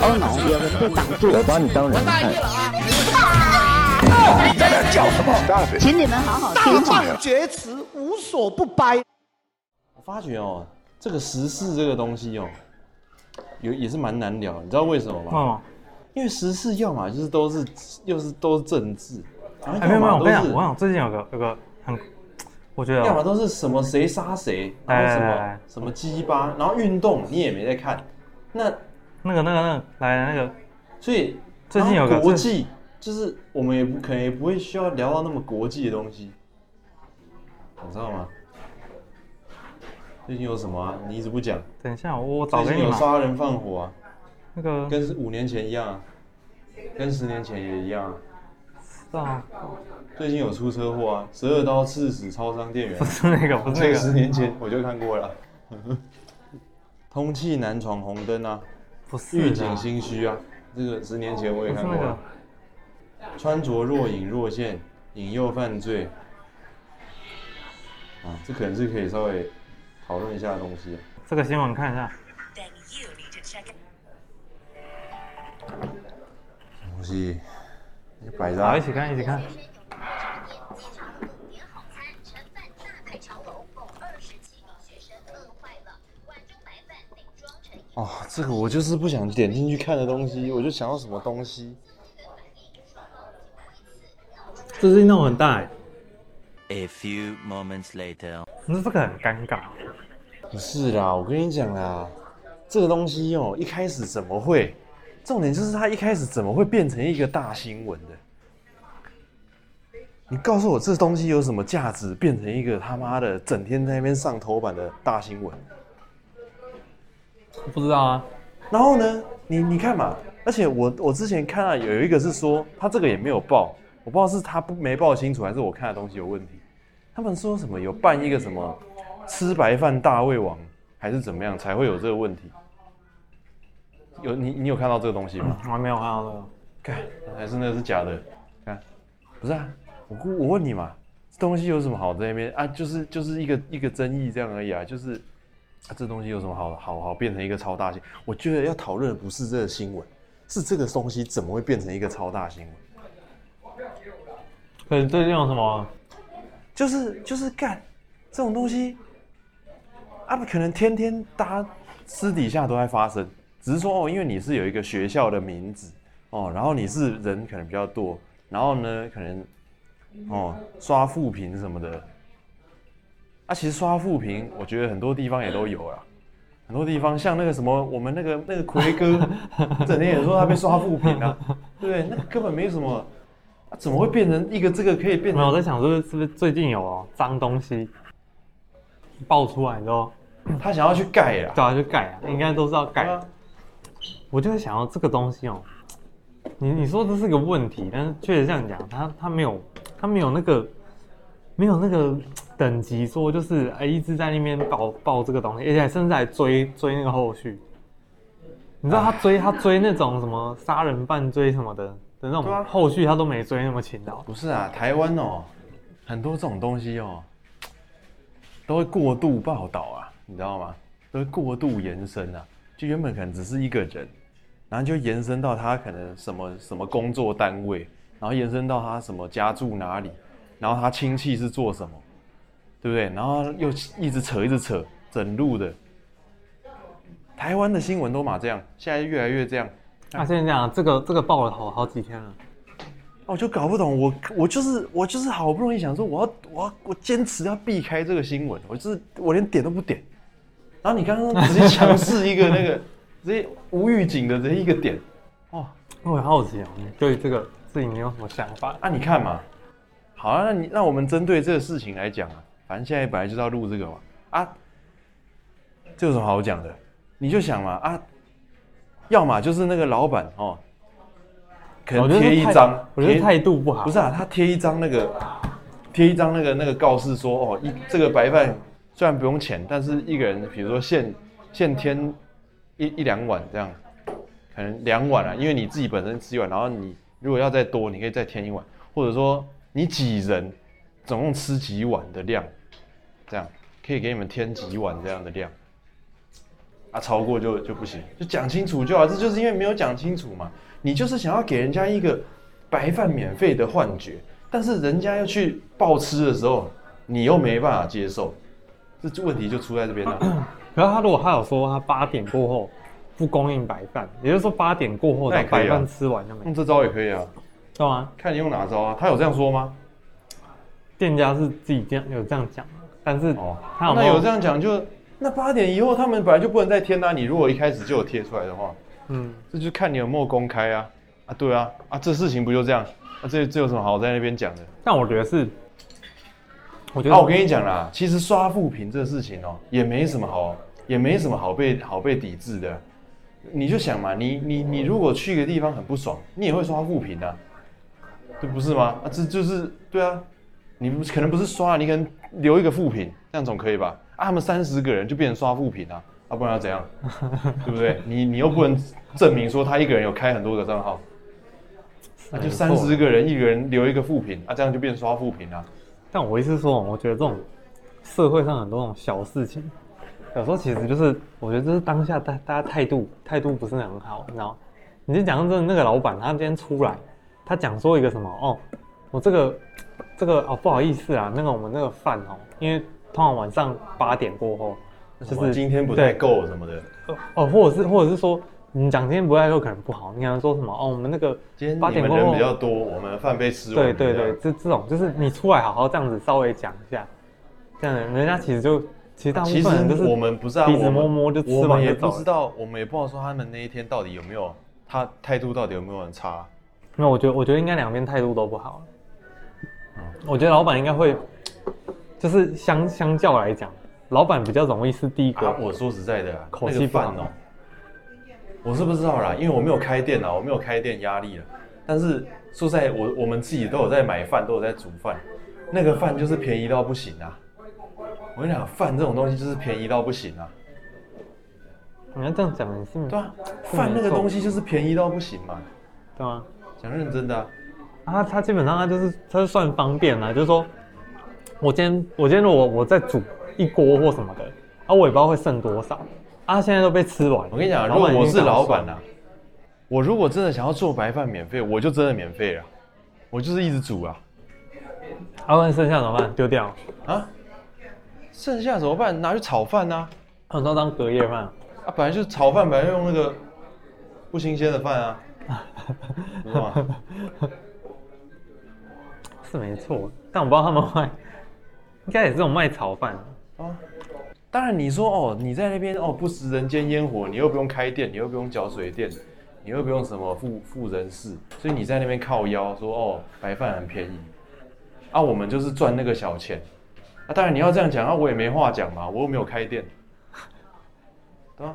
哦 no，有人被挡住。我把你当人看。你在那叫什么？请你们好好听话。大放厥词，无所不掰。我发觉哦，这个时事这个东西哦，有也是蛮难聊。你知道为什么吗？哦，因为时事要么就是都是，又是都是政治。哎，没有没有，我跟你讲，我讲最近有个有个很，我觉得要么都是什么谁杀谁，然后什么什么鸡巴，然后运动你也没在看，那那个那个那个来那个，所以最近有个国际，就是我们也不可能也不会需要聊到那么国际的东西，你知道吗？最近有什么啊？你一直不讲。等一下，我找给你。最近有杀人放火啊，那个跟五年前一样啊，跟十年前也一样啊。是啊，最近有出车祸啊，十二刀刺死超商店员。不是那个，不是那个。十年前我就看过了。通气男闯红灯啊，不是。狱警心虚啊，这个十年前我也看过了。穿着若隐若现，引诱犯罪。啊，这可能是可以稍微讨论一下的东西。这个新闻看一下。东西。摆着，好，一起看，一起看。哦，这个我就是不想点进去看的东西，我就想要什么东西。这是弄很大。A few moments later，可是这个很尴尬。不是啦，我跟你讲啦，这个东西哦，一开始怎么会？重点就是它一开始怎么会变成一个大新闻的？你告诉我这东西有什么价值，变成一个他妈的整天在那边上头版的大新闻？不知道啊。然后呢，你你看嘛，而且我我之前看到有一个是说他这个也没有报，我不知道是他不没报清楚，还是我看的东西有问题。他们说什么有办一个什么吃白饭大胃王，还是怎么样才会有这个问题？有你，你有看到这个东西吗？我还没有看到这个，看还是那个是假的？看，不是啊，我我问你嘛，这东西有什么好在那边啊？就是就是一个一个争议这样而已啊，就是啊，这东西有什么好好好变成一个超大新闻？我觉得要讨论的不是这个新闻，是这个东西怎么会变成一个超大新闻？可能最近有什么？就是就是干这种东西啊，不可能天天大家私底下都在发生。只是说哦，因为你是有一个学校的名字哦，然后你是人可能比较多，然后呢可能哦刷负评什么的，啊，其实刷负评我觉得很多地方也都有啊，很多地方像那个什么我们那个那个奎哥，整天也说他被刷负评啊，对不对？那个根本没什么，啊，怎么会变成一个这个可以变成？没有，我在想是不是是不是最近有哦脏东西爆出来之后，他想要去盖啊，对啊，去盖啊，应该都是要盖。我就在想要这个东西哦，你你说这是个问题，但是确实这样讲，他他没有他没有那个没有那个等级说就是哎一直在那边报报这个东西，而且甚至还追追那个后续。你知道他追他追那种什么杀人犯追什么的的那种后续，他都没追那么勤劳。不是啊，台湾哦，很多这种东西哦，都会过度报道啊，你知道吗？都会过度延伸啊。就原本可能只是一个人，然后就延伸到他可能什么什么工作单位，然后延伸到他什么家住哪里，然后他亲戚是做什么，对不对？然后又一直扯一直扯，整路的。台湾的新闻都嘛这样，现在越来越这样。啊，现在这样，这个这个报了好好几天了，我就搞不懂，我我就是我就是好不容易想说，我要我要我坚持要避开这个新闻，我就是我连点都不点。然后你刚刚直接强势一个那个，直接无预警的这一个点，哦，我很好奇啊，你对这个事情你有什么想法？啊，你看嘛，好啊，那你那我们针对这个事情来讲啊，反正现在本来就是要录这个嘛，啊，这有什么好讲的？你就想嘛，啊，要么就是那个老板哦，可能贴一张，我觉得态度不好，不是啊，他贴一张那个，贴一张那个那个告示说哦，一这个白饭。虽然不用钱，但是一个人，比如说现现添一一两碗这样，可能两碗啊，因为你自己本身吃一碗，然后你如果要再多，你可以再添一碗，或者说你几人总共吃几碗的量，这样可以给你们添几碗这样的量。啊，超过就就不行，就讲清楚就好。这就是因为没有讲清楚嘛，你就是想要给人家一个白饭免费的幻觉，但是人家要去暴吃的时候，你又没办法接受，这问题就出在这边了。然后他如果他有说他八点过后不供应白饭，也就是说八点过后把白饭吃完就没，用这招也可以啊，对吗？看你用哪招啊？他有这样说吗？店家是自己这样有这样讲，但是哦，他有那有这样讲就。那八点以后，他们本来就不能再贴啊。你如果一开始就有贴出来的话，嗯，这就看你有没有公开啊。啊，对啊，啊，这事情不就这样？啊，这这有什么好在那边讲的？但我觉得是，我觉得啊，我跟你讲啦，其实刷负评这个事情哦、喔，也没什么好，也没什么好被好被抵制的。你就想嘛，你你你如果去一个地方很不爽，你也会刷负评啊，这不是吗？啊，这就是对啊，你们可能不是刷，你可能留一个副品，这样总可以吧？啊，他们三十个人就变成刷副品啊，啊，不然要怎样？对不对？你你又不能证明说他一个人有开很多个账号，那、啊、就三十个人，一个人留一个副品啊，这样就变刷副品啊。但我意思是说，我觉得这种社会上很多这种小事情，有时候其实就是，我觉得这是当下大大家态度态度不是很好，你知道？你就讲真的，那个老板他今天出来，他讲说一个什么哦，我这个这个哦不好意思啊，那个我们那个饭哦，因为。通常晚上八点过后，就是今天不太够什么的哦，或者是或者是说，你讲今天不太够可能不好。你刚说什么哦？我们那个今天八点过后人比较多，我们饭被吃完。对对对，这这种就是你出来好好这样子稍微讲一下，这样人家其实就其实大部分人都是我们不是鼻子摸摸就吃完也不知道，我们也不知道说他们那一天到底有没有他态度到底有没有很差。没有，我觉得我觉得应该两边态度都不好。嗯，我觉得老板应该会。就是相相较来讲，老板比较容易是第一个。啊、我说实在的，口气饭哦，我是不知道啦，因为我没有开店啊，我没有开店压力了。但是说实在，我我们自己都有在买饭，都有在煮饭，那个饭就是便宜到不行啊。我跟你讲，饭这种东西就是便宜到不行啊。你要这样讲，你是对啊，饭那个东西就是便宜到不行嘛，对吗？讲认真的啊，啊，他基本上他就是他是算方便啊，就是说。我今天我今天如果我再煮一锅或什么的，啊，我也不知道会剩多少，啊，现在都被吃完。我跟你讲，如果我是老板啊，我如果真的想要做白饭免费，我就真的免费了，我就是一直煮啊。啊，问剩下怎么办？丢掉啊？剩下怎么办？拿去炒饭啊？很多当隔夜饭啊？本来就是炒饭，本来用那个不新鲜的饭啊，是吗？是没错，但我不知道他们卖。应该也是这种卖炒饭啊，当然你说哦，你在那边哦不食人间烟火，你又不用开店，你又不用缴水电，你又不用什么付付人事，所以你在那边靠腰说哦白饭很便宜，啊我们就是赚那个小钱，啊当然你要这样讲啊，我也没话讲嘛，我又没有开店，对吧？